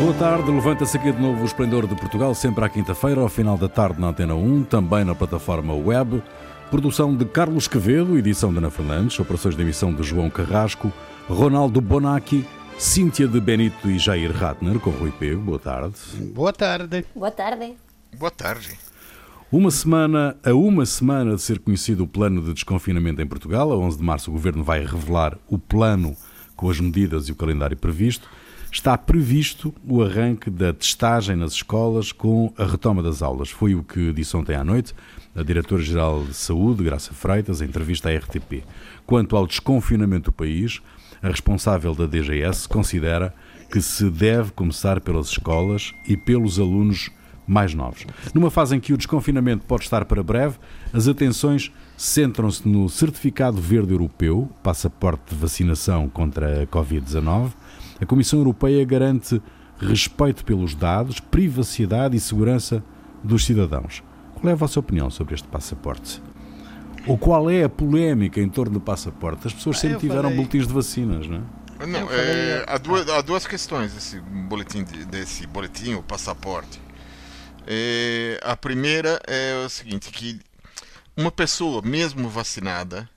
Boa tarde, levanta-se aqui de novo o Esplendor de Portugal, sempre à quinta-feira, ao final da tarde na Antena 1, também na plataforma web. Produção de Carlos Quevedo, edição de Ana Fernandes, operações de emissão de João Carrasco, Ronaldo Bonacci, Cíntia de Benito e Jair Ratner, com Rui Pego. Boa tarde. Boa tarde. Boa tarde. Boa tarde. Uma semana, a uma semana de ser conhecido o plano de desconfinamento em Portugal, a 11 de março o Governo vai revelar o plano com as medidas e o calendário previsto está previsto o arranque da testagem nas escolas com a retoma das aulas. Foi o que disse ontem à noite a Diretora-Geral de Saúde, Graça Freitas, em entrevista à RTP. Quanto ao desconfinamento do país, a responsável da DGS considera que se deve começar pelas escolas e pelos alunos mais novos. Numa fase em que o desconfinamento pode estar para breve, as atenções centram-se no Certificado Verde Europeu, passaporte de vacinação contra a Covid-19, a Comissão Europeia garante respeito pelos dados, privacidade e segurança dos cidadãos. Qual é a vossa opinião sobre este passaporte? Ou qual é a polémica em torno do passaporte? As pessoas ah, sempre tiveram falei... boletins de vacinas, não é? Não, é, há, duas, há duas questões desse boletim, desse boletim, o passaporte. É, a primeira é o seguinte, que uma pessoa, mesmo vacinada,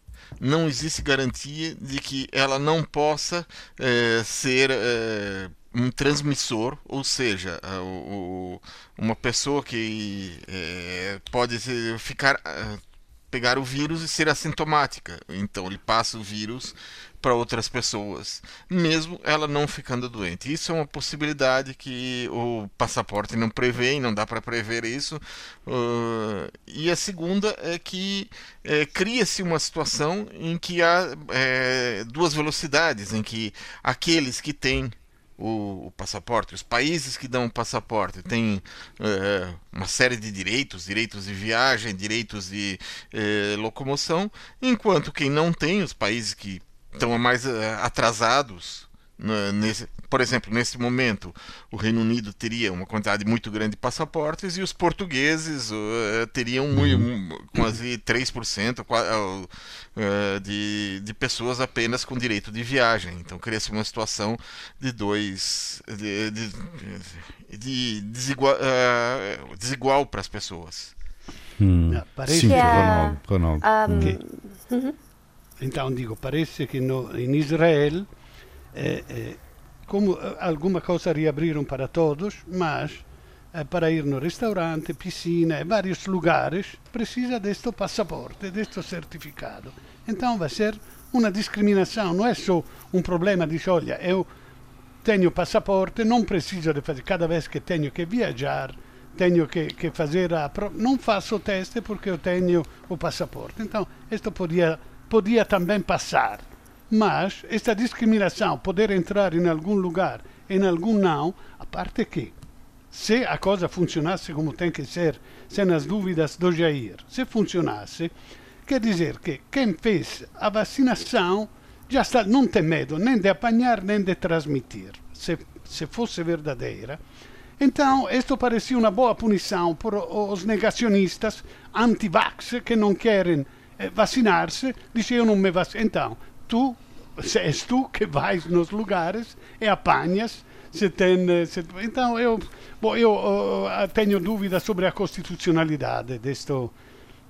não existe garantia de que ela não possa é, ser é, um transmissor, ou seja, o, uma pessoa que é, pode ficar pegar o vírus e ser assintomática. Então ele passa o vírus para outras pessoas, mesmo ela não ficando doente. Isso é uma possibilidade que o passaporte não prevê, não dá para prever isso. Uh, e a segunda é que é, cria-se uma situação em que há é, duas velocidades, em que aqueles que têm o, o, passaporte. Os países que dão o passaporte têm é, uma série de direitos, direitos de viagem, direitos de é, locomoção, enquanto quem não tem, os países que estão mais é, atrasados, né, nesse, por exemplo, nesse momento, o Reino Unido teria uma quantidade muito grande de passaportes e os portugueses uh, teriam um, quase 3% uh, de, de pessoas apenas com direito de viagem. Então, cria-se uma situação de dois. de, de, de desigual, uh, desigual para as pessoas. Hum. Sim, Ronaldo. Ronaldo. Um, que, uhum. Então, digo, parece que no, in Israel. Eh, eh, como eh, alguma coisa reabriram para todos, mas para ir no restaurante, piscina e vários lugares precisa deste passaporte, deste certificado. Então vai ser uma discriminação, não é só um problema de olha, eu tenho passaporte, não preciso de fazer, cada vez que tenho que viajar, tenho que, que fazer a não faço teste porque eu tenho o passaporte. Então, isto podia, podia também passar. Mas esta discriminação, poder entrar em algum lugar e em algum não, a parte que, se a coisa funcionasse como tem que ser, sem as dúvidas do Jair, se funcionasse, quer dizer que quem fez a vacinação já está, não tem medo nem de apanhar nem de transmitir, se, se fosse verdadeira. Então, isto parecia uma boa punição para os negacionistas anti-vax que não querem vacinar-se, dice eu não me vacino. Então, tu és tu que vais nos lugares e apanhas se tem, se, então eu, bom, eu uh, tenho dúvidas sobre a constitucionalidade deste,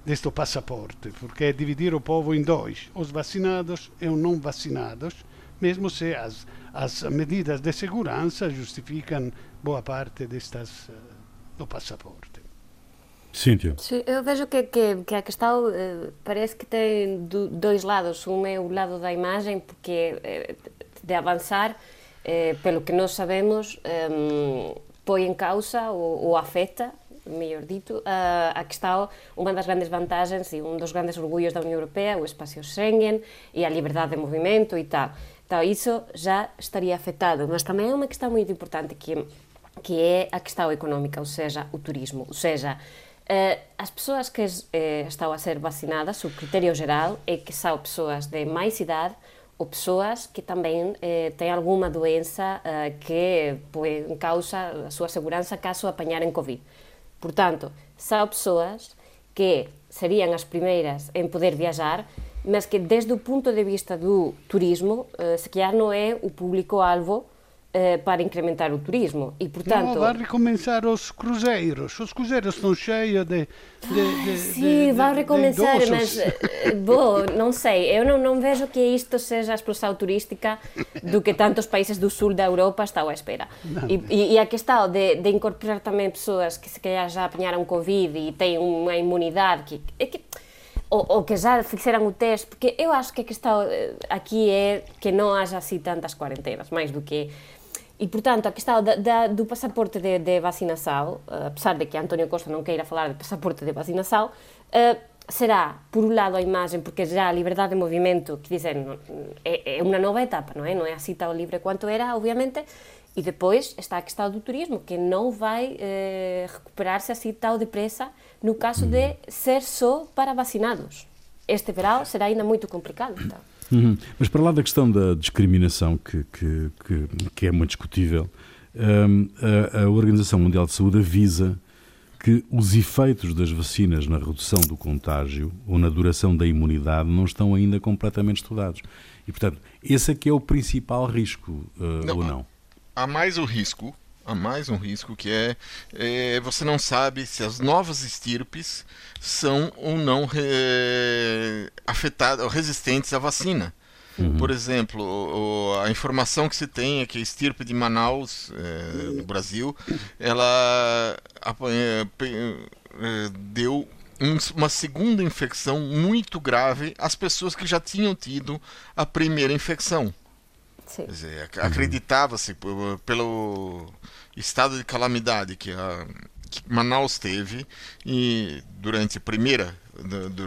deste passaporte, porque é dividir o povo em dois, os vacinados e os não vacinados, mesmo se as, as medidas de segurança justificam boa parte destas uh, do passaporte. Cíntia. Eu vejo que, que, que a questão eh, parece que tem do, dois lados. Um é o lado da imagem, porque eh, de avançar, eh, pelo que nós sabemos, eh, põe em causa ou, ou afeta, melhor dito, a, a questão, uma das grandes vantagens e um dos grandes orgulhos da União Europeia, o espaço Schengen e a liberdade de movimento e tal. Então, isso já estaria afetado, mas também é uma questão muito importante que, que é a questão económica, ou seja, o turismo. Ou seja, Uh, as persoas que uh, estão a ser vacinadas, o critério geral é que são pessoas de mais idade ou pessoas que também uh, têm alguma doença que em causa a sua segurança caso apanharem Covid. Portanto, são pessoas que seriam as primeiras em poder viajar, mas que desde o ponto de vista do turismo, se calhar não é o público-alvo eh, para incrementar o turismo. E, portanto... Não, vai recomeçar os cruzeiros. Os cruzeiros estão cheios de, de, de Sim, de, vai recomeçar, mas eh, bom, não sei. Eu não, não vejo que isto seja a explosão turística do que tantos países do sul da Europa estão à espera. E, e, e, a questão de, de incorporar também pessoas que se calhar já apanharam Covid e têm uma imunidade que, é que ou, ou, que já fizeram o teste, porque eu acho que a questão eh, aqui é que não haja assim tantas quarentenas, mais do que e, portanto, a questão da, da, do passaporte de, de vacinação, uh, apesar de que António Costa não queira falar de passaporte de vacinação, uh, será, por um lado, a imagem, porque já a liberdade de movimento, que dizem, é, é uma nova etapa, não é? Não é assim tão livre quanto era, obviamente, e depois está a questão do turismo, que não vai eh, recuperar-se assim tão depressa no caso de ser só para vacinados. Este verão será ainda muito complicado. Então. Uhum. Mas para lá da questão da discriminação, que, que, que, que é muito discutível, um, a, a, Organização Mundial de Saúde avisa que os efeitos das vacinas na redução do contágio ou na duração da imunidade não estão ainda completamente estudados. E, portanto, esse aqui é o principal risco, uh, não, ou não? Há mais o risco, há mais um risco que é, é você não sabe se as novas estirpes são ou não é, afetadas, resistentes à vacina. Uhum. Por exemplo, o, a informação que se tem é que a estirpe de Manaus, é, no Brasil, ela é, é, deu uma segunda infecção muito grave às pessoas que já tinham tido a primeira infecção. Dizer, acreditava-se pelo estado de calamidade que a que Manaus teve e durante a primeira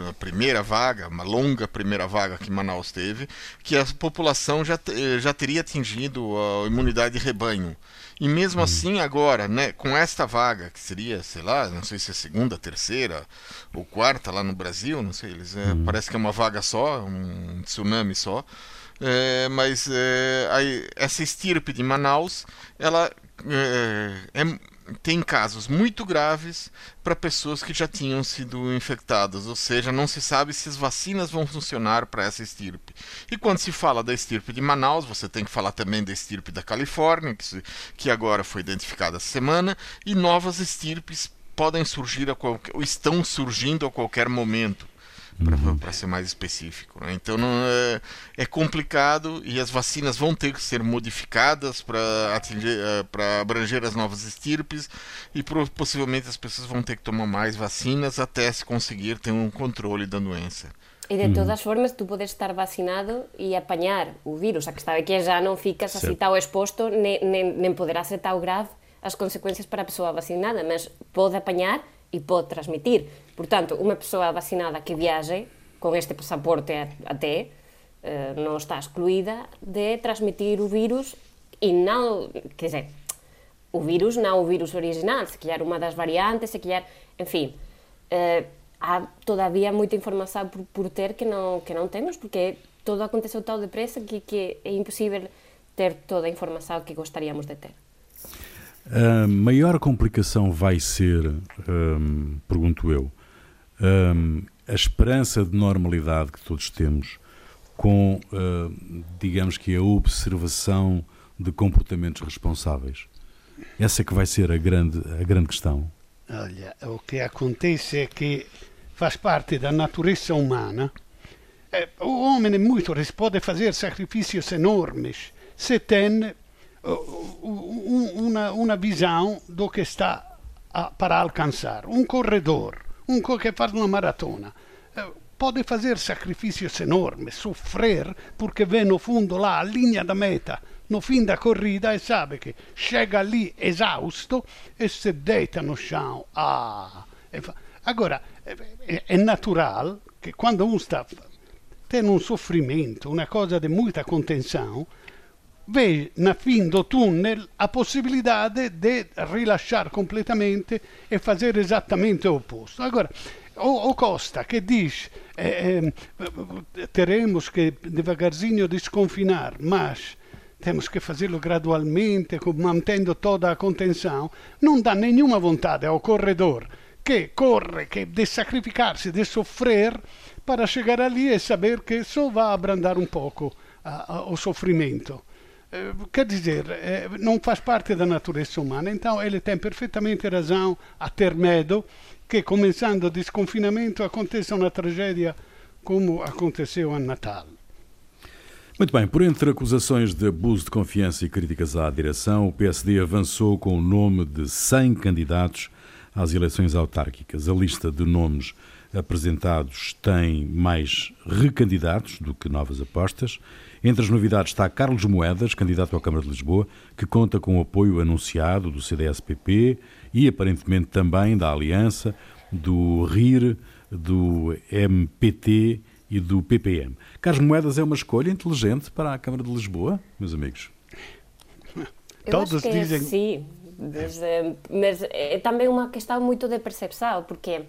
a primeira vaga, uma longa primeira vaga que Manaus teve, que a população já, já teria atingido a imunidade de rebanho. E mesmo uhum. assim, agora, né, com esta vaga, que seria, sei lá, não sei se é segunda, terceira ou quarta lá no Brasil, não sei, eles, é, uhum. parece que é uma vaga só, um tsunami só. É, mas é, aí, essa estirpe de Manaus, ela é, é tem casos muito graves para pessoas que já tinham sido infectadas, ou seja, não se sabe se as vacinas vão funcionar para essa estirpe. E quando se fala da estirpe de Manaus, você tem que falar também da estirpe da Califórnia, que, que agora foi identificada essa semana, e novas estirpes podem surgir a qualquer, ou estão surgindo a qualquer momento para uhum. ser mais específico. Né? Então não é, é, complicado e as vacinas vão ter que ser modificadas para atingir, eh, para abranger as novas estirpes e possivelmente as pessoas vão ter que tomar mais vacinas até se conseguir ter um controle da doença. E de todas formas, tu podes estar vacinado e apanhar o vírus. A questão é que já não ficas certo. assim tão exposto, nem, nem, nem poderá ser tão grave as consequências para a pessoa vacinada, mas pode apanhar e pode transmitir. Portanto, uma pessoa vacinada que viaje com este passaporte até eh, não está excluída de transmitir o vírus e não, quer dizer, o vírus não o vírus original, se calhar uma das variantes, se calhar, enfim, eh, há todavia muita informação por, por ter que não que não temos porque tudo aconteceu tão depressa que, que é impossível ter toda a informação que gostaríamos de ter. A maior complicação vai ser, hum, pergunto eu, hum, a esperança de normalidade que todos temos com, hum, digamos que, a observação de comportamentos responsáveis. Essa é que vai ser a grande, a grande questão. Olha, o que acontece é que faz parte da natureza humana. Eh, o homem é muito, pode fazer sacrifícios enormes se tem uma, uma visão do que está a, para alcançar. Um corredor, um que faz uma maratona, eh, pode fazer sacrifícios enormes, sofrer, porque vê no fundo lá a linha da meta, no fim da corrida, e sabe que chega ali exausto e se deita no chão. Ah, Agora, é, é natural que quando um está tem um sofrimento, uma coisa de muita contenção, vê na fim do túnel a possibilidade de rilasciar completamente e fazer exatamente o oposto. Agora, o, o Costa que diz eh, eh, teremos que devagarzinho desconfinar, mas temos que fazê-lo gradualmente, mantendo toda a contenção, não dá nenhuma vontade ao corredor que corre, que de sacrificar-se, de sofrer, para chegar ali e saber que só vai abrandar um pouco o sofrimento. Quer dizer, não faz parte da natureza humana. Então ele tem perfeitamente razão a ter medo que, começando o desconfinamento, aconteça uma tragédia como aconteceu a Natal. Muito bem, por entre acusações de abuso de confiança e críticas à direção, o PSD avançou com o nome de 100 candidatos às eleições autárquicas. A lista de nomes apresentados tem mais recandidatos do que novas apostas. Entre as novidades está Carlos Moedas, candidato à Câmara de Lisboa, que conta com o apoio anunciado do CDS-PP e aparentemente também da Aliança, do RIR, do MPT e do PPM. Carlos Moedas é uma escolha inteligente para a Câmara de Lisboa, meus amigos? Eu Todos acho que dizem. sim, mas, eh, mas é também uma questão muito de percepção, porque,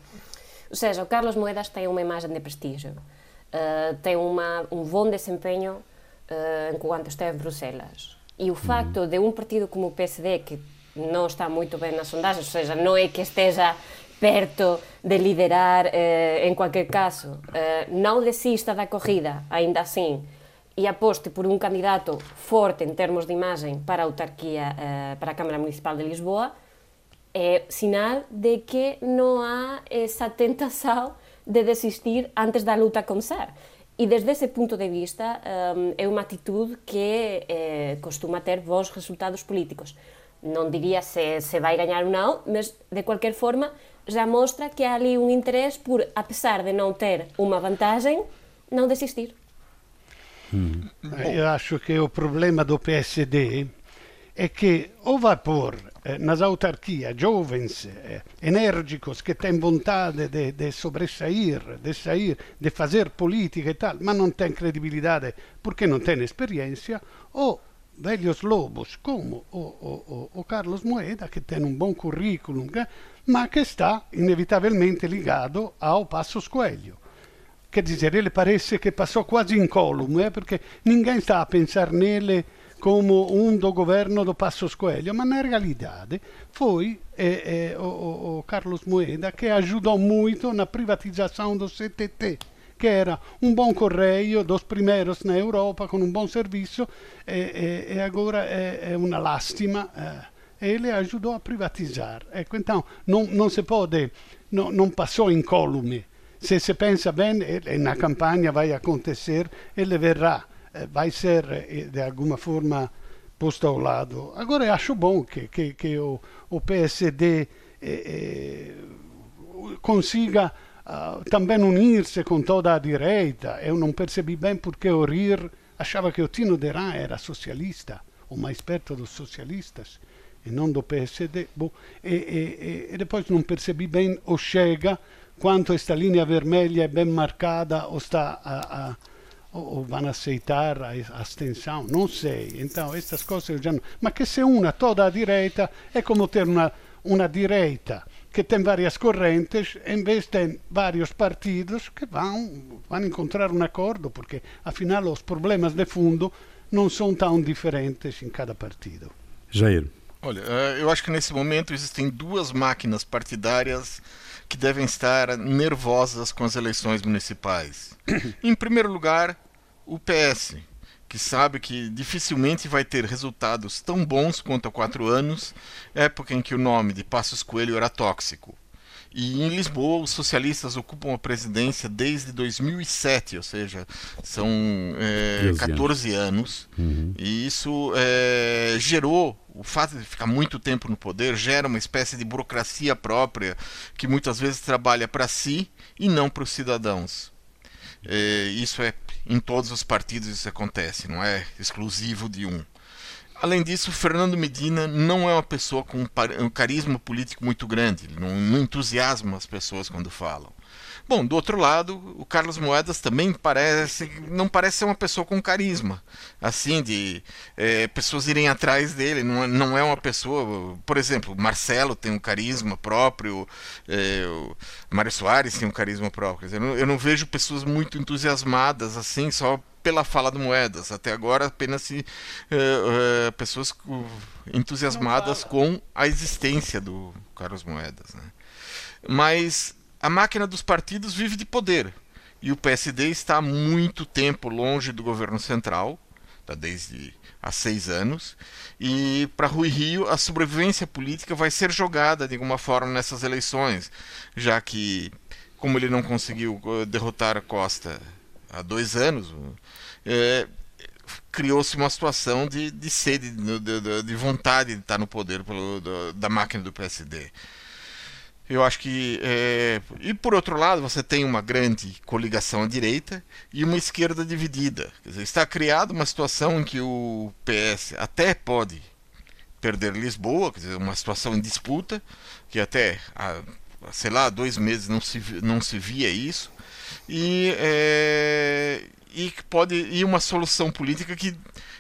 ou seja, o Carlos Moedas tem uma imagem de prestígio, uh, tem uma, um bom desempenho uh, enquanto está em Bruxelas. E o facto de um partido como o PSD, que não está muito bem nas sondagens, ou seja, não é que esteja perto de liderar eh, en cualquier caso, eh, non desista da corrida, aínda así, e aposte por un candidato forte en termos de imagen para a autarquía, eh, para a Cámara Municipal de Lisboa, é sinal de que non há esa tentación de desistir antes da luta comenzar. E desde ese punto de vista um, é unha actitud que eh, costuma ter bons resultados políticos. Non diría se se vai gañar ou non, mas de qualquer forma já mostra que há ali um interesse por, apesar de não ter uma vantagem, não desistir. Hum. Eu acho que o problema do PSD é que ou vai pôr eh, nas autarquias jovens eh, enérgicos que têm vontade de, de sobressair, de sair, de fazer política e tal, mas não têm credibilidade porque não têm experiência, ou velhos lobos como o, o, o, Carlos Moeda, que tem um bom currículo, ma che sta inevitabilmente legato ao Passos Coelho. Quer dizer, ele parece che passò quasi incolume, eh, perché ninguém sta a pensar nele como um do governo do Passos Coelho, ma na realidade foi eh, eh, o, o, Carlos Moeda que ajudou muito na privatização do CTT, que era um bom correio, dos primeiros na Europa, com um bom serviço, e, e, e agora é, é uma lástima. Eh, ele ajudou a privatizar. Ecco, então, não, não se pode, não, passou incólume. Se se pensa bem, e na campanha vai acontecer, ele verrà, eh, vai ser eh, de alguma forma posto ao lado. Agora, acho bom que, que, que o, o PSD eh, eh, consiga uh, também unir-se com toda a direita. Eu não percebi bem porque o RIR achava que o Tino Deran era socialista, o mais perto dos socialistas e non do PSD, boh, e, e, e, depois non percebi bem o chega quanto esta linha vermelha é bem marcada ou está a, a ou vão aceitar a abstenção, não sei. Então, estas coisas eu já não... Mas que se una toda a direita é como ter uma, uma direita que tem várias correntes, em vez tem vários partidos que vão, vão encontrar um acordo, porque afinal os problemas de fundo não são tão diferentes em cada partido. Jair. Olha, eh, eu acho que nesse momento existem duas máquinas partidárias que devem estar nervosas com as eleições municipais. em primeiro lugar, o PS, que sabe que dificilmente vai ter resultados tão bons quanto há quatro anos, época em que o nome de Passos Coelho era tóxico. E em Lisboa, os socialistas ocupam a presidência desde 2007, ou seja, são é, 14 anos. Uhum. E isso é, gerou o fato de ficar muito tempo no poder gera uma espécie de burocracia própria que muitas vezes trabalha para si e não para os cidadãos. É, isso é em todos os partidos isso acontece, não é exclusivo de um. Além disso, Fernando Medina não é uma pessoa com um carisma político muito grande, não entusiasma as pessoas quando falam. Bom, do outro lado, o Carlos Moedas também parece não parece ser uma pessoa com carisma, assim de é, pessoas irem atrás dele. Não, é, não é uma pessoa, por exemplo, Marcelo tem um carisma próprio, é, Mário Soares tem um carisma próprio. Eu não, eu não vejo pessoas muito entusiasmadas assim só pela fala do Moedas. Até agora, apenas se, uh, uh, pessoas entusiasmadas com a existência do Carlos Moedas. Né? Mas a máquina dos partidos vive de poder. E o PSD está há muito tempo longe do governo central. tá desde há seis anos. E para Rui Rio, a sobrevivência política vai ser jogada de alguma forma nessas eleições, já que, como ele não conseguiu eh, derrotar Costa há dois anos, é, criou-se uma situação de, de sede, de, de, de, vontade de estar no poder pelo, da máquina do PSD. Eu acho que. É... E por outro lado, você tem uma grande coligação à direita e uma esquerda dividida. Quer dizer, está criada uma situação em que o PS até pode perder Lisboa, quer dizer, uma situação em disputa, que até, há, sei lá, dois meses não se, não se via isso. E, é... e pode e uma solução política que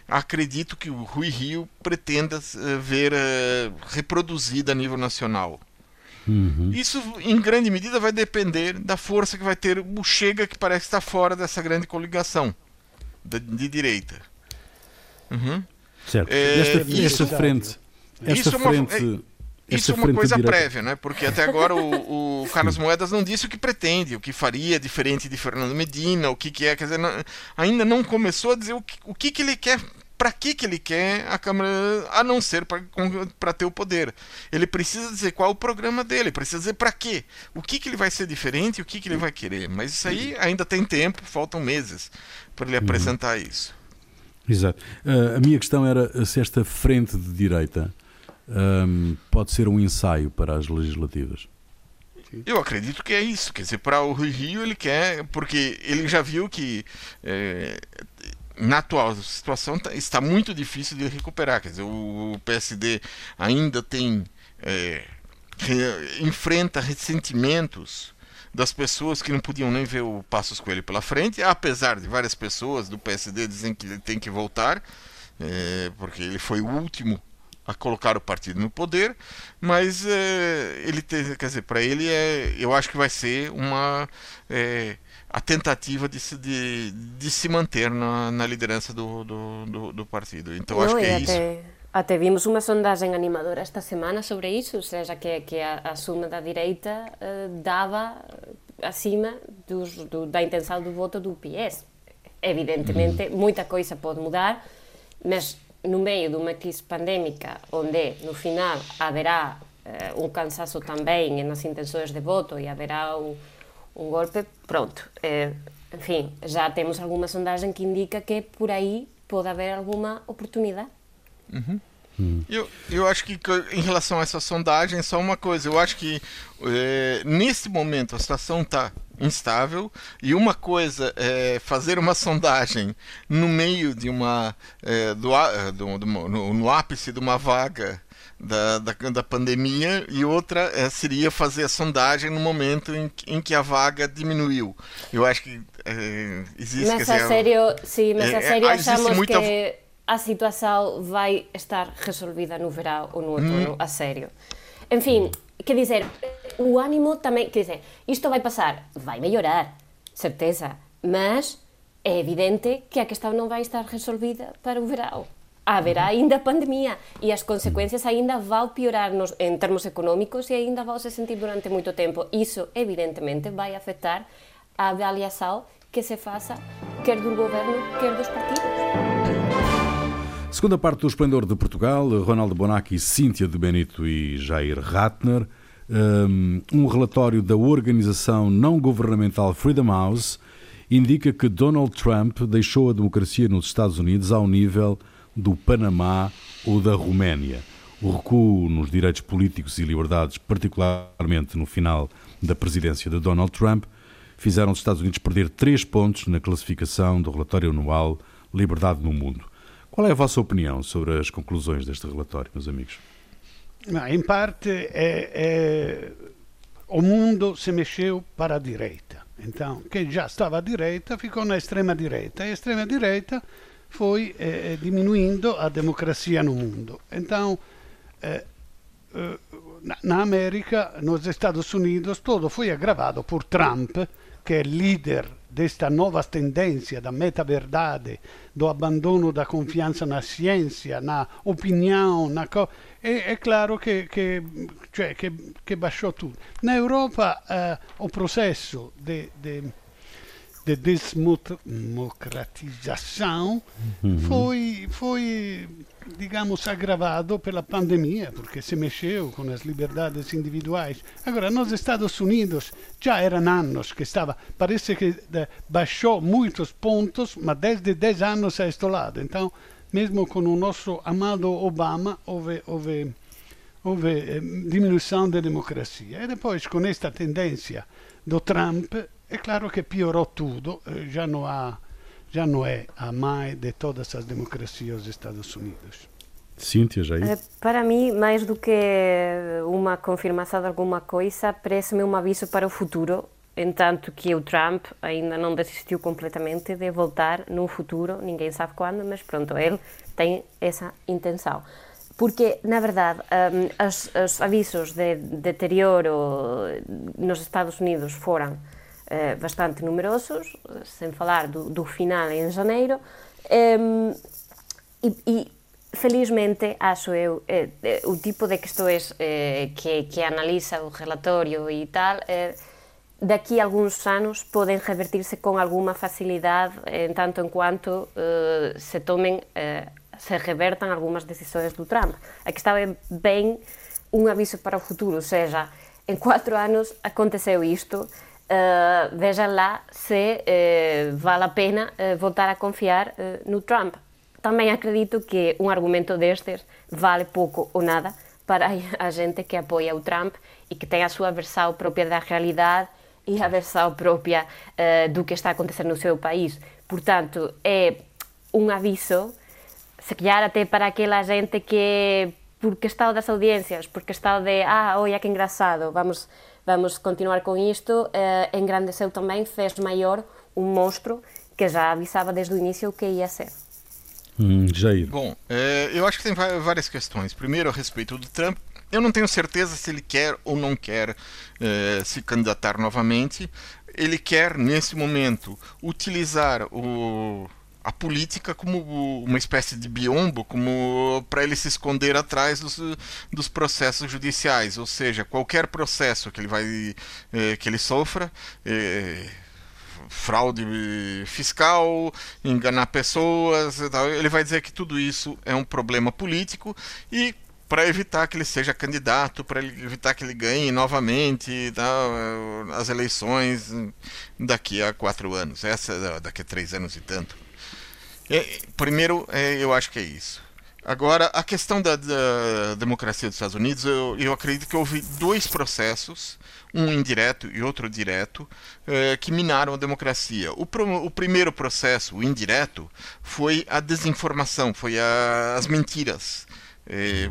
acredito que o Rui Rio pretenda eh, ver reproduzida a nível nacional. Uhum. Isso, em grande medida, vai depender da força que vai ter o Chega, que parece estar fora dessa grande coligação de, de direita. Uhum. Certo. É, esta, isso, esta frente. Esta isso frente. É uma, é, isso é uma coisa direita. prévia, né? porque até agora o, o Carlos Moedas não disse o que pretende, o que faria diferente de Fernando Medina, o que, que é, quer dizer, não, ainda não começou a dizer o que, o que, que ele quer para que, que ele quer a Câmara, a não ser para ter o poder. Ele precisa dizer qual é o programa dele, precisa dizer para quê. O que, que ele vai ser diferente e o que, que ele vai querer. Mas isso aí ainda tem tempo, faltam meses para ele uhum. apresentar isso. Exato. Uh, a minha questão era se esta frente de direita um, pode ser um ensaio para as legislativas. Eu acredito que é isso. Quer dizer, para o Rio ele quer, porque ele já viu que é, na atual situação tá, está muito difícil de recuperar. Quer dizer, o PSD ainda tem. É, enfrenta ressentimentos das pessoas que não podiam nem ver o Passos Coelho pela frente, apesar de várias pessoas do PSD dizem que ele tem que voltar, é, porque ele foi o último a colocar o partido no poder, mas é, ele tem, quer dizer, para ele é, eu acho que vai ser uma é, a tentativa de se, de, de se manter na, na liderança do, do, do, do, partido. Então acho que é isso. Até vimos uma sondagem animadora esta semana sobre isso, ou seja, que, que a, a suma da direita uh, dava acima dos, do, da intenção do voto do PS. Evidentemente, uhum. muita coisa pode mudar, mas no meio de uma crise pandémica, onde no final haverá uh, um cansaço também nas intenções de voto e haverá um um golpe, pronto. É, enfim, já temos alguma sondagem que indica que por aí pode haver alguma oportunidade. Uhum. Hum. Eu, eu acho que em relação a essa sondagem, só uma coisa, eu acho que é, nesse momento a situação está instável e uma coisa é fazer uma sondagem no meio de uma é, do, do, do no, no, ápice de uma vaga da, da, da pandemia e outra é, seria fazer a sondagem no momento em, em que a vaga diminuiu. Eu acho que é, existe... Mas a sério, sim, mas a sério achamos muita... que a situação vai estar resolvida no verão ou no outono, hum. a sério. Enfim, quer dizer, o ânimo também, quer dizer, isto vai passar, vai melhorar, certeza, mas é evidente que a questão não vai estar resolvida para o verão haverá ainda pandemia e as consequências ainda vão piorar nos, em termos económicos e ainda vão se sentir durante muito tempo. Isso, evidentemente, vai afetar a avaliação que se faça quer do governo, quer dos partidos. Segunda parte do Esplendor de Portugal, Ronaldo Bonacci, Cíntia de Benito e Jair Ratner. Um relatório da organização não governamental Freedom House indica que Donald Trump deixou a democracia nos Estados Unidos ao nível do Panamá ou da Roménia. O recuo nos direitos políticos e liberdades, particularmente no final da presidência de Donald Trump, fizeram os Estados Unidos perder três pontos na classificação do relatório anual Liberdade no Mundo. Qual é a vossa opinião sobre as conclusões deste relatório, meus amigos? em parte, é, é, o mundo se mexeu para a direita. Então, quem já estava à direita ficou na extrema direita. E a extrema direita foi eh, eh, diminuindo a democracia no mundo. Então, eh, na América, nos Estados Unidos, tudo foi agravado por Trump, que é líder desta nova tendência da meta-verdade, do abandono da confiança na ciência, na opinião, na co... é, claro che, che, cioè, che, che baixou tudo. Na Europa, eh, o processo de de desmocratização uhum. foi, foi, digamos, agravado pela pandemia, porque se mexeu com as liberdades individuais. Agora, nos Estados Unidos já eram anos que estava, parece que baixou muitos pontos, mas desde 10 anos a este lado. Então, mesmo com o nosso amado Obama, houve, houve, houve eh, diminuição da democracia. E depois, com esta tendência do Trump, é claro que piorou tudo, eh, já não há já não é a mãe de todas as democracias dos Estados Unidos. Cíntia, já é isso? Para mim, mais do que uma confirmação de alguma coisa, parece-me um aviso para o futuro, entanto que o Trump ainda não desistiu completamente de voltar no futuro, ninguém sabe quando, mas pronto, ele tem essa intenção. Porque, na verdade, um, os, os avisos de deterioro nos Estados Unidos foram eh, bastante numerosos, sem falar do, do final em janeiro, e, e, felizmente acho eu eh, eh, o tipo de questões que, que analisa o relatório e tal daqui a alguns anos podem revertir-se com alguma facilidade em tanto em quanto eh, se tomem se revertam algumas decisões do Trump. Aqui estava bem um aviso para o futuro, ou seja, em quatro anos aconteceu isto, uh, vejam lá se uh, vale a pena uh, voltar a confiar no Trump. Também acredito que um argumento destes vale pouco ou nada para a gente que apoia o Trump e que tem a sua versão própria da realidade e a versão própria do que está acontecendo no seu país. Portanto, é um aviso, se calhar até para aquela gente que, por questão das audiências, por questão de, ah, olha que engraçado, vamos vamos continuar com isto, eh, engrandeceu também, fez maior um monstro que já avisava desde o início o que ia ser. Hum, Jair. Bom, é, eu acho que tem várias questões. Primeiro, a respeito do Trump, eu não tenho certeza se ele quer ou não quer é, se candidatar novamente. Ele quer, nesse momento, utilizar o, a política como uma espécie de biombo, como para ele se esconder atrás dos, dos processos judiciais, ou seja, qualquer processo que ele vai eh, que ele sofra, eh, fraude fiscal, enganar pessoas, ele vai dizer que tudo isso é um problema político e para evitar que ele seja candidato, para evitar que ele ganhe novamente tá, as eleições daqui a quatro anos, essa daqui a três anos e tanto. É, primeiro, é, eu acho que é isso. Agora, a questão da, da democracia dos Estados Unidos, eu, eu, acredito que houve dois processos, um indireto e outro direto, é, que minaram a democracia. O, pro, o, primeiro processo, o indireto, foi a desinformação, foi a, as mentiras é,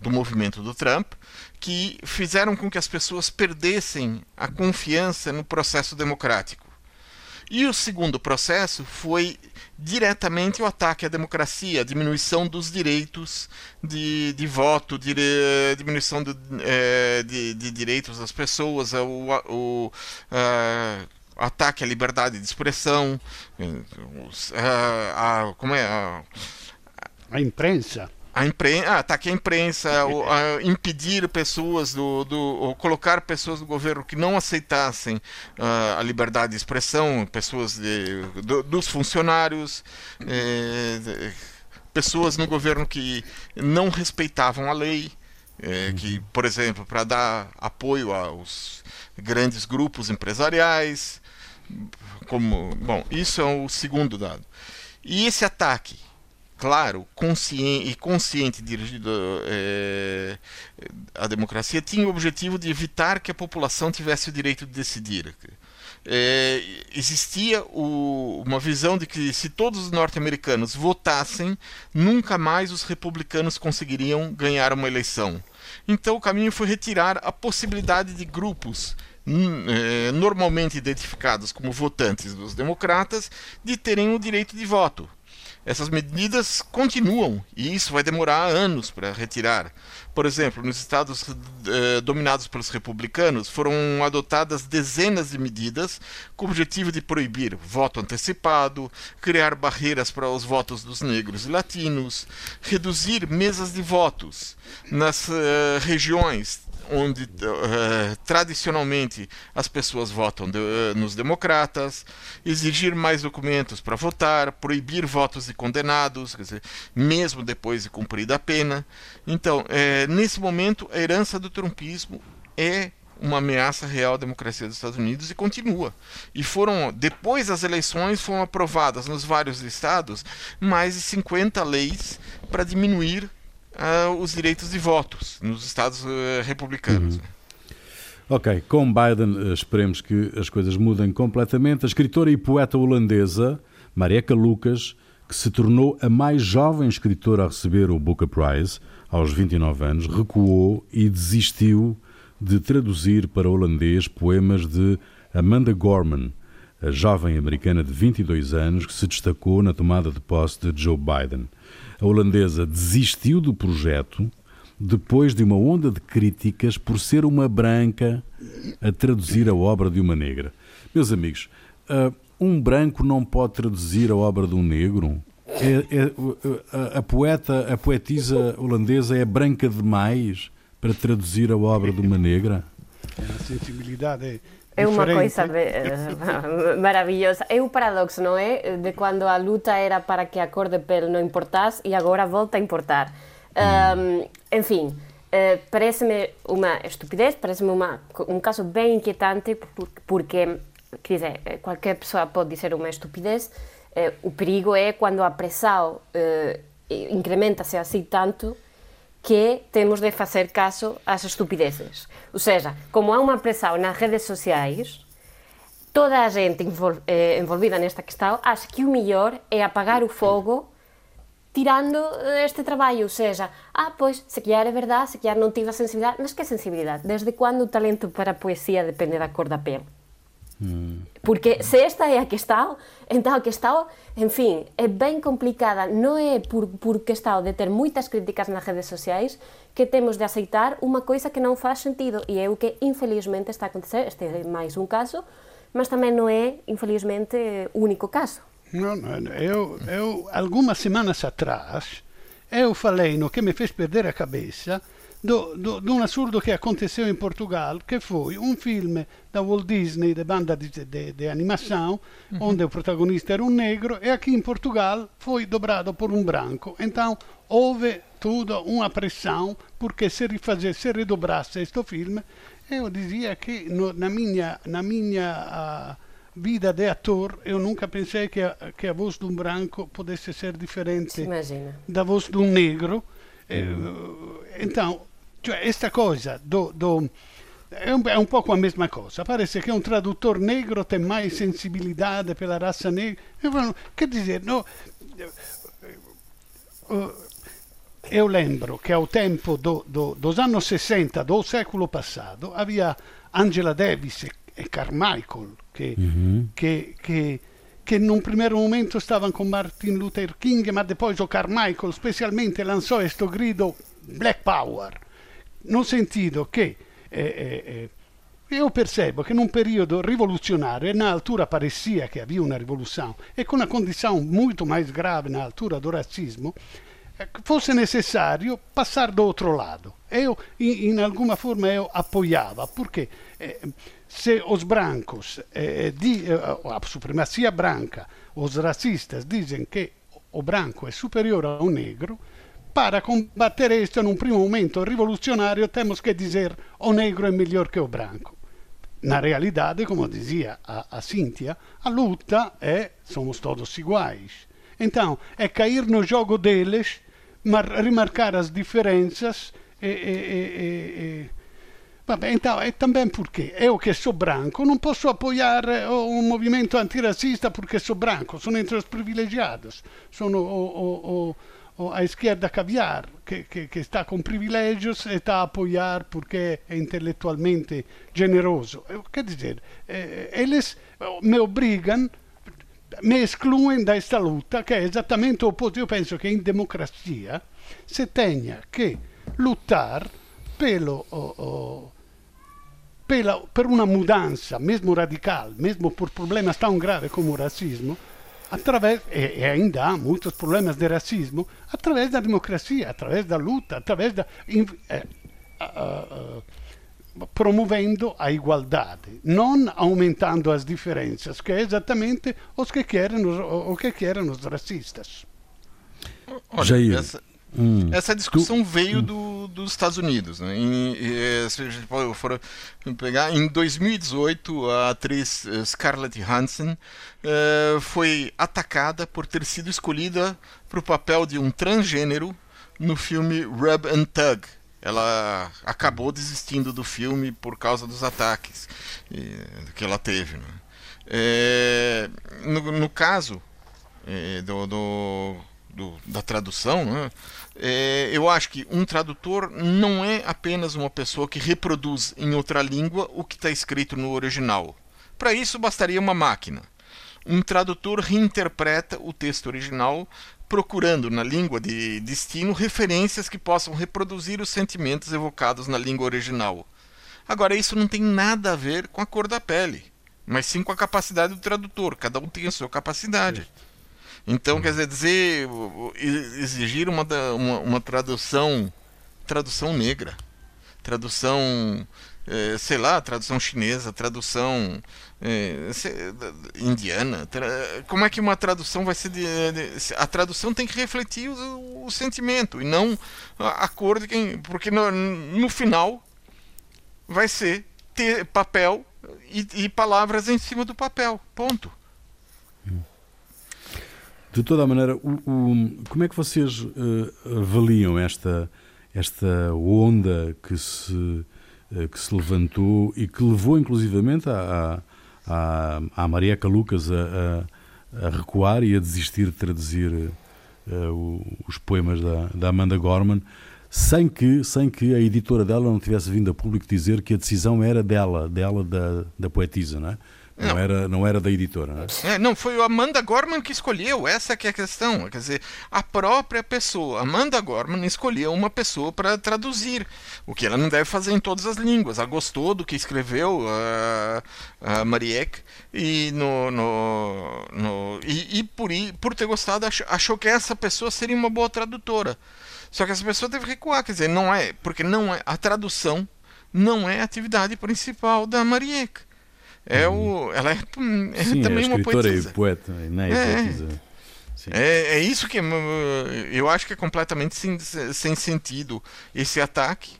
do movimento do Trump, que fizeram com que as pessoas perdessem a confiança no processo democrático. E o segundo processo foi diretamente o ataque à democracia, a diminuição dos direitos de, de voto, diminuição do, é, de, de, direitos das pessoas, o, o ataque à liberdade de expressão, a, a, como é a, a imprensa a imprensa, ah, ataque à imprensa, a impedir pessoas do, do ou colocar pessoas do governo que não aceitassem uh, a liberdade de expressão, pessoas de, do, dos funcionários, eh, pessoas no governo que não respeitavam a lei, eh, que, por exemplo, para dar apoio aos grandes grupos empresariais, como, bom, isso é o segundo dado. E esse ataque claro, consciente e consciente dirigido é, à democracia, tinha o objetivo de evitar que a população tivesse o direito de decidir. É, existia o, uma visão de que se todos os norte-americanos votassem, nunca mais os republicanos conseguiriam ganhar uma eleição. Então o caminho foi retirar a possibilidade de grupos é, normalmente identificados como votantes dos democratas de terem o direito de voto essas medidas continuam e isso vai demorar anos para retirar. Por exemplo, nos estados eh, dominados pelos republicanos foram adotadas dezenas de medidas com o objetivo de proibir voto antecipado, criar barreiras para os votos dos negros e latinos, reduzir mesas de votos nas eh, regiões onde uh, tradicionalmente as pessoas votam de, uh, nos democratas, exigir mais documentos para votar, proibir votos de condenados, dizer, mesmo depois de cumprida a pena. Então, é, nesse momento, a herança do trumpismo é uma ameaça real à democracia dos Estados Unidos e continua. E foram, depois das eleições, foram aprovadas nos vários estados mais de 50 leis para diminuir uh, os direitos de votos nos estados uh, republicanos. Uhum. Ok, com Biden eh, esperemos que as coisas mudem completamente. A escritora e poeta holandesa Marieka Lucas, que se tornou a mais jovem escritora a receber o Booker Prize aos 29 anos, recuou e desistiu de traduzir para holandês poemas de Amanda Gorman, a jovem americana de 22 anos que se destacou na tomada de posse de Joe Biden. A holandesa desistiu do projeto depois de uma onda de críticas por ser uma branca a traduzir a obra de uma negra. Meus amigos, uh, um branco não pode traduzir a obra de um negro? É, é, a, poeta, a poetisa holandesa é branca demais? para traduzir a obra de uma negra? A sensibilidade é uma coisa eh, maravilhosa. É o paradoxo, não é? De quando a luta era para que a cor de pele não importasse e agora volta a importar. Hum. Um, enfim, uh, parece-me uma estupidez, parece-me um caso bem inquietante, porque, quer dizer, eh, qualquer pessoa pode dizer uma estupidez. O perigo é quando a pressão incrementa-se assim tanto que temos de facer caso ás estupideces. Ou seja, como há unha presión nas redes sociais, toda a xente eh, envolvida nesta questão acha que o mellor é apagar o fogo tirando eh, este traballo, ou seja, ah, pois, se calhar é verdade, se calhar non tive a sensibilidade, mas que sensibilidade? Desde cando o talento para a poesía depende da cor da pele? Mm. Porque se esta é a que está, entón a que está, en fin, é ben complicada, non é por, por que está de ter moitas críticas nas redes sociais que temos de aceitar unha coisa que non faz sentido. E é o que infelizmente está a acontecer, este é máis un caso, mas tamén non é, infelizmente, único caso. Non, non, eu, eu, algumas semanas atrás, eu falei no que me fez perder a cabeça do, do, de um absurdo que aconteceu em Portugal, que foi um filme da Walt Disney, de banda de, de, de animação, uhum. onde o protagonista era um negro, e aqui em Portugal foi dobrado por um branco. Então houve toda uma pressão, porque se rifacesse, se redobrasse este filme, eu dizia que no, na minha, na minha uh, vida de ator, eu nunca pensei que a, que a voz de um branco pudesse ser diferente da voz de um negro. Uhum. Então, cioè, questa cosa do, do, è, un, è, un, poco la mesma cosa. Parece che un traduttore negro tem mais sensibilidade pela raça negra. Quer dizer, no, eu lembro che ao tempo do, do, dos anos 60 do século passado havia Angela Davis e, e Carmichael che, mm-hmm. che, che che in un primo momento stavano con Martin Luther King, ma poi Carmichael specialmente lanciò questo grido Black Power no sentido che eh, eh, eu percebo que num período revolucionário, na altura parecia que havia uma revolução, e com uma condição muito mais grave na altura do racismo, fosse necessário passar do outro lado. Eu, in, in alguma forma, eu apoiava, porque eh, se os brancos, eh, di, eh, a supremacia branca, os racistas dizem que o branco é superior ao negro, para combater isto num primo momento revolucionário, temos que dizer o negro é melhor que o branco. Na realidade, como dizia a, a Cíntia, a luta é somos todos iguais. Então, é cair no jogo deles, mas remarcar as diferenças e, e, e, Vabbè, então, e também porque eu que sou branco não posso apoiar um movimento antirracista porque sou branco, sono entre os privilegiados, sono o, o, o a esquerda caviar, que, que, que, está com privilégios e está a apoiar porque é intelectualmente generoso. Quer dizer, eh, eles me obrigam, me excluem desta luta, que é exatamente o oposto. Eu penso que em democracia se tenha que lutar pelo, oh, oh, per uma mudança, mesmo radical, mesmo por problemas tão graves como o racismo, através, e, e, ainda há muitos problemas de racismo, através da democracia, através da luta, através da. In, eh, uh, uh, promovendo a igualdade, não aumentando as diferenças, que é exatamente os que querem os, o que querem os racistas. Olha, Jair, essa, hum, essa discussão tu, veio hum. do, dos Estados Unidos. Né? Em, se for pegar, em 2018, a atriz eh, Scarlett Johansson uh, foi atacada por ter sido escolhida para o papel de um transgênero no filme Rub and Tug. Ela acabou desistindo do filme por causa dos ataques que ela teve. Né? No, no, caso do, do, do, da tradução, né? é, eu acho que um tradutor não é apenas uma pessoa que reproduz em outra língua o que está escrito no original. Para isso bastaria uma máquina. Um tradutor reinterpreta o texto original procurando na língua de destino referências que possam reproduzir os sentimentos evocados na língua original. Agora, isso não tem nada a ver com a cor da pele, mas sim com a capacidade do tradutor. Cada um tem a sua capacidade. Então, quer dizer, exigir uma, uma, uma tradução, tradução negra, tradução é, sei lá, tradução chinesa, tradução é, indiana. Tra... Como é que uma tradução vai ser de, de, a tradução tem que refletir o, o sentimento e não a, a, cor de quem, porque no, no final vai ser ter papel e, e, palavras em cima do papel. Ponto. De toda a maneira, o, o, como é que vocês uh, avaliam esta esta onda que se eh, que se levantou e que levou inclusivamente a, a, a Marieca Lucas a, a, a, recuar e a desistir de traduzir uh, os poemas da, da Amanda Gorman, sem que, sem que a editora dela não tivesse vindo a público dizer que a decisão era dela, dela da, da poetisa, não é? Não, não, era, não era da editora, não é? é? Não, foi o Amanda Gorman que escolheu, essa que é a questão. Quer dizer, a própria pessoa, Amanda Gorman, escolheu uma pessoa para traduzir, o que ela não deve fazer em todas as línguas. Ela gostou do que escreveu a, a Mariek e, no, no, no e, e, por, por ter gostado achou, achou que essa pessoa seria uma boa tradutora. Só que essa pessoa teve que recuar, quer dizer, não é, porque não é, a tradução não é a atividade principal da Mariek é o, uhum. ela é, é Sim, também é uma poetisa. E poeta, não é, é poetisa. É, é isso que eu acho que é completamente sem, sem sentido esse ataque.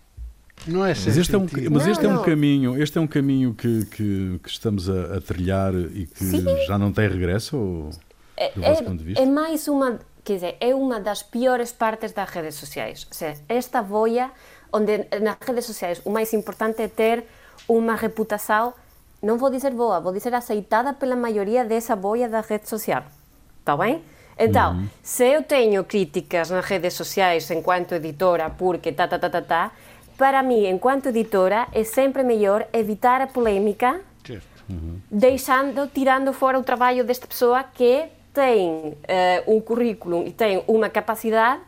Não é mas este é um, mas este não, é um caminho, este é um caminho que, que, que estamos a, a, trilhar e que Sim. já não tem regresso ou, é, do vosso é, ponto de vista? É mais uma, quer dizer, é uma das piores partes das redes sociais. Ou seja, esta boia onde nas redes sociais o mais importante é ter uma reputação non vou dizer boa, vou dizer aceitada pela maioría desa boia da rede social. Está ben? Então, uh -huh. se eu teño críticas nas redes sociais en cuanto editora porque ta ta ta ta ta, para mí, en cuanto editora, é sempre mellor evitar a polémica uh -huh. deixando, tirando fora o traballo desta pessoa que ten uh, un currículum e ten unha capacidade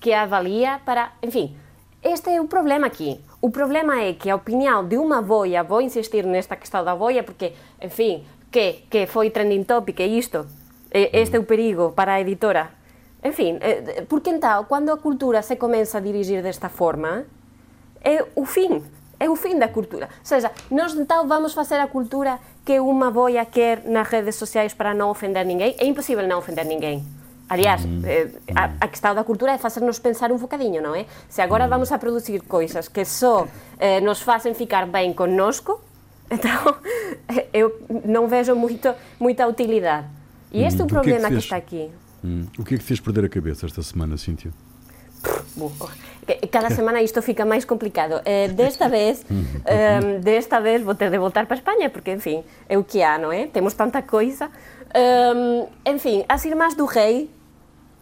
que avalia para, enfim, este é o problema aqui. O problema é que a opinião de uma boia, vou insistir nesta questão da boia, porque, enfim, que, que foi trending topic, é isto, este é o perigo para a editora. Enfim, eh, porque então, quando a cultura se começa a dirigir desta forma, é o fim, é o fim da cultura. Ou seja, nós então vamos fazer a cultura que uma boia quer nas redes sociais para não ofender ninguém. É impossível não ofender ninguém. Aliás, mm. eh, a, a questão da cultura é facernos pensar un bocadinho, non é? Se agora mm. vamos a producir coisas que só eh, nos facen ficar ben connosco, então eu non vejo moito, moita utilidade. E este é o problema que, que, que está aqui. Hum. O que é que fez perder a cabeça esta semana, Cíntia? Cada semana isto fica máis complicado. Eh, desta vez, eh, desta vez vou ter de voltar para España, porque, en fin, é o que há, non é? Temos tanta coisa. Um, enfim, as irmãs do rei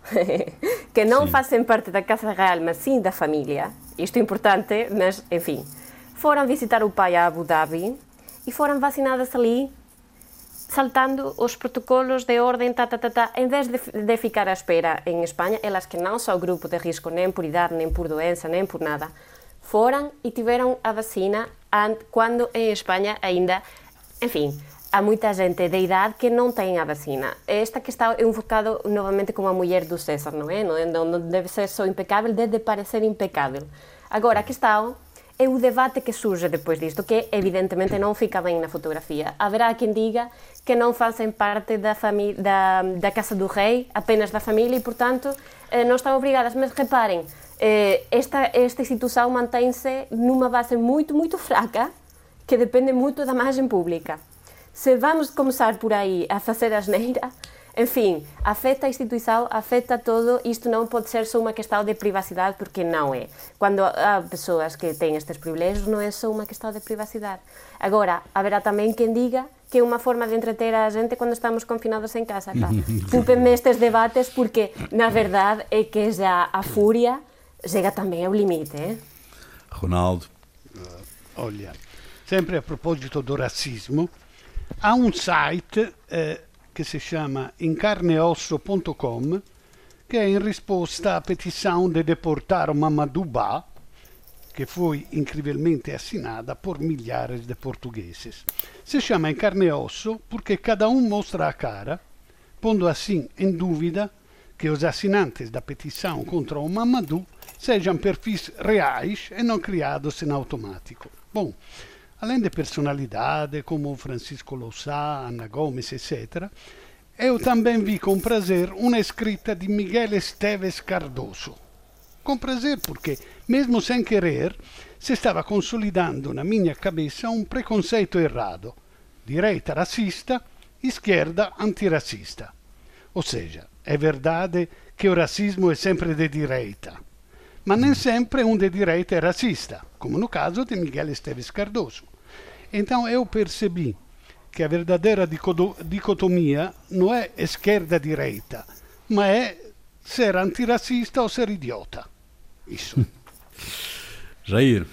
que não sim. fazem parte da Casa Real, mas sim da família. Isto é importante, mas enfim. Foram visitar o pai a Abu Dhabi e foram vacinadas ali, saltando os protocolos de ordem, tá, tá, tá, tá. em vez de, de ficar à espera em Espanha, elas que não são grupo de risco nem por idade, nem por doença, nem por nada, foram e tiveram a vacina quando em Espanha ainda, enfim, há moita xente de idade que non ten a vacina. Esta que está enfocado novamente como a muller do César, non é? Non, non debe ser só impecável, debe parecer impecável. Agora, a questão é o debate que surge depois disto, que evidentemente non fica ben na fotografía. Haberá quen diga que non facen parte da, da, da Casa do Rei, apenas da familia, e, portanto, eh, están obrigadas. Mas reparen, eh, esta, esta mantém-se numa base moito, moito fraca, que depende moito da margem pública. Se vamos começar por aí a facer asneira, Enfim, afeta a instituição, afeta todo. Isto não pode ser só uma questão de privacidade, porque não é. Quando há pessoas que têm estes privilégios, não é só uma questão de privacidade. Agora, haverá também quem diga que é uma forma de entreter a gente quando estamos confinados em casa. Claro. Púpeme estes debates, porque na verdade é que já a fúria chega também ao limite. Eh? Ronaldo. Uh, olha, sempre a propósito do racismo, há um site. Uh, che si chiama incarneosso.com che è in risposta a petição de deportar Mamadou Ba, que foi incrivelmente assinada por milhares de portugueses. Se chama em carne e osso porque cada um mostra a cara, pondo assim em dúvida que os assinantes da petição contra o Mamadou sejam perfis reais e não criados em automático. Bom, além de personalidade como Francisco Louçá, Ana Gomes, etc., eu também vi com prazer uma escrita de Miguel Esteves Cardoso. Com prazer, porque, mesmo sem querer, se estava consolidando na minha cabeça um preconceito errado: direita racista, esquerda antirracista. Ou seja, é verdade que o racismo é sempre de direita, mas nem sempre um de direita é racista, como no caso de Miguel Esteves Cardoso. Então eu percebi que a verdadeira dicotomia não é esquerda-direita, mas é ser antirracista ou ser idiota. Isso. Jair.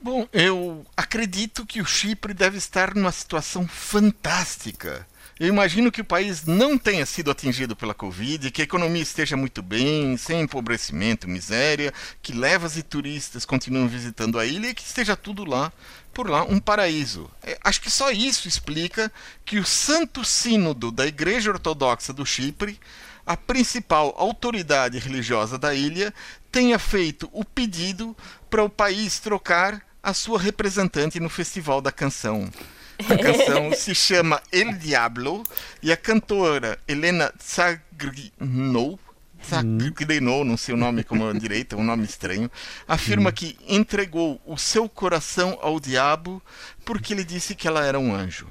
Bom, eu acredito que o Chipre deve estar numa situação fantástica eu imagino que o país não tenha sido atingido pela Covid, que a economia esteja muito bem, sem empobrecimento, miséria, que levas e turistas continuam visitando a ilha e que esteja tudo lá, por lá, um paraíso. É, acho que só isso explica que o Santo Sínodo da Igreja Ortodoxa do Chipre, a principal autoridade religiosa da ilha, tenha feito o pedido para o país trocar a sua representante no Festival da Canção. A canção se chama El Diablo e a cantora Helena Tsagrinou Tsagrinou, não sei o nome como é direito, é um nome estranho, afirma que entregou o seu coração ao diabo porque ele disse que ela era um anjo.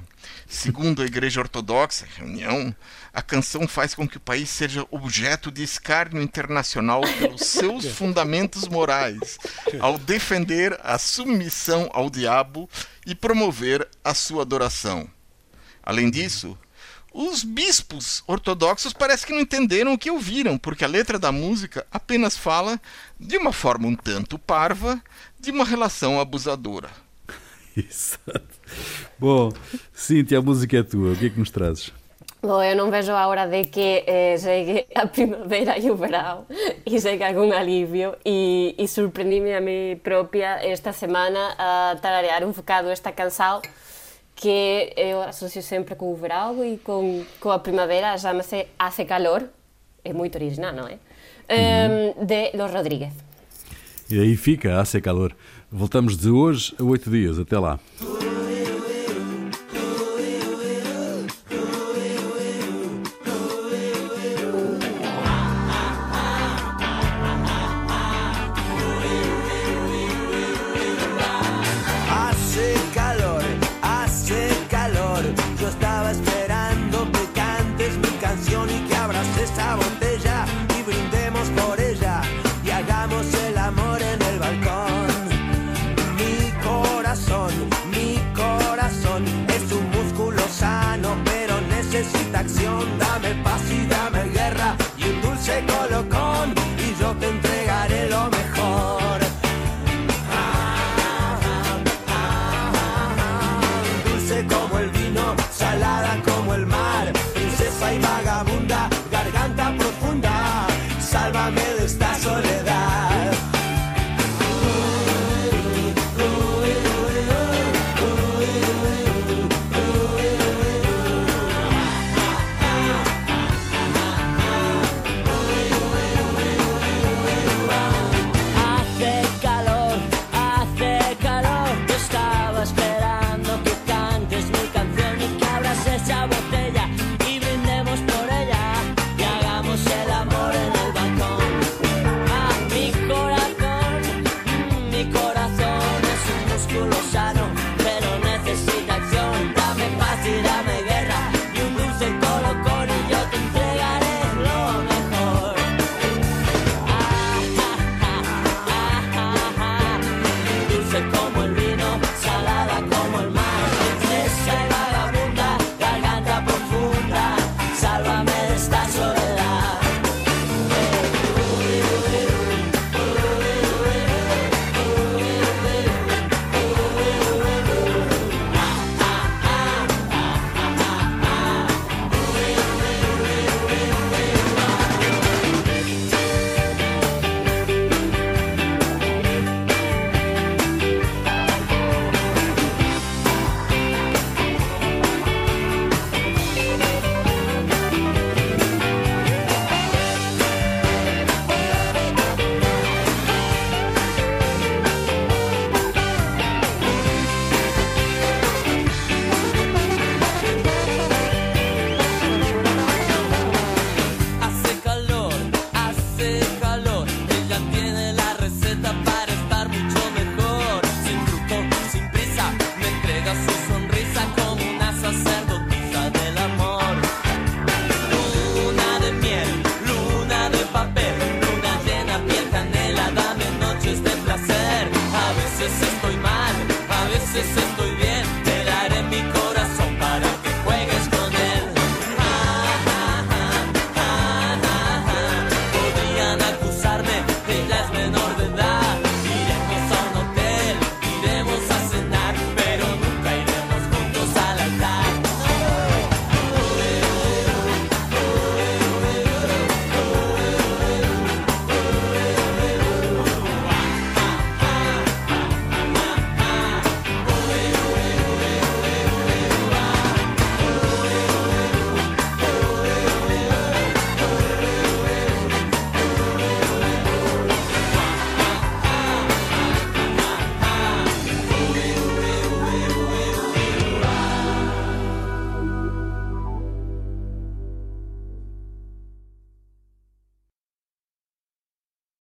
Segundo a Igreja Ortodoxa, reunião, a canção faz com que o país seja objeto de escárnio internacional pelos seus fundamentos morais, ao defender a submissão ao diabo e promover a sua adoração. Além disso, os bispos ortodoxos parece que não entenderam o que ouviram, porque a letra da música apenas fala, de uma forma um tanto parva, de uma relação abusadora. Exato. Bom, Cíntia, a música é tua. O que é que nos trazes? Bom, eu não vejo a hora de que eh, chegue a primavera e o verão e chegue algum alívio e, e surpreendi-me a mim própria esta semana a tararear um bocado esta canção que eu associo sempre com o verão e com, a primavera, chama-se Hace Calor, é muito original, não é? Um, de Los Rodríguez. E aí fica, Hace Calor. Voltamos de hoje a oito dias. Até lá.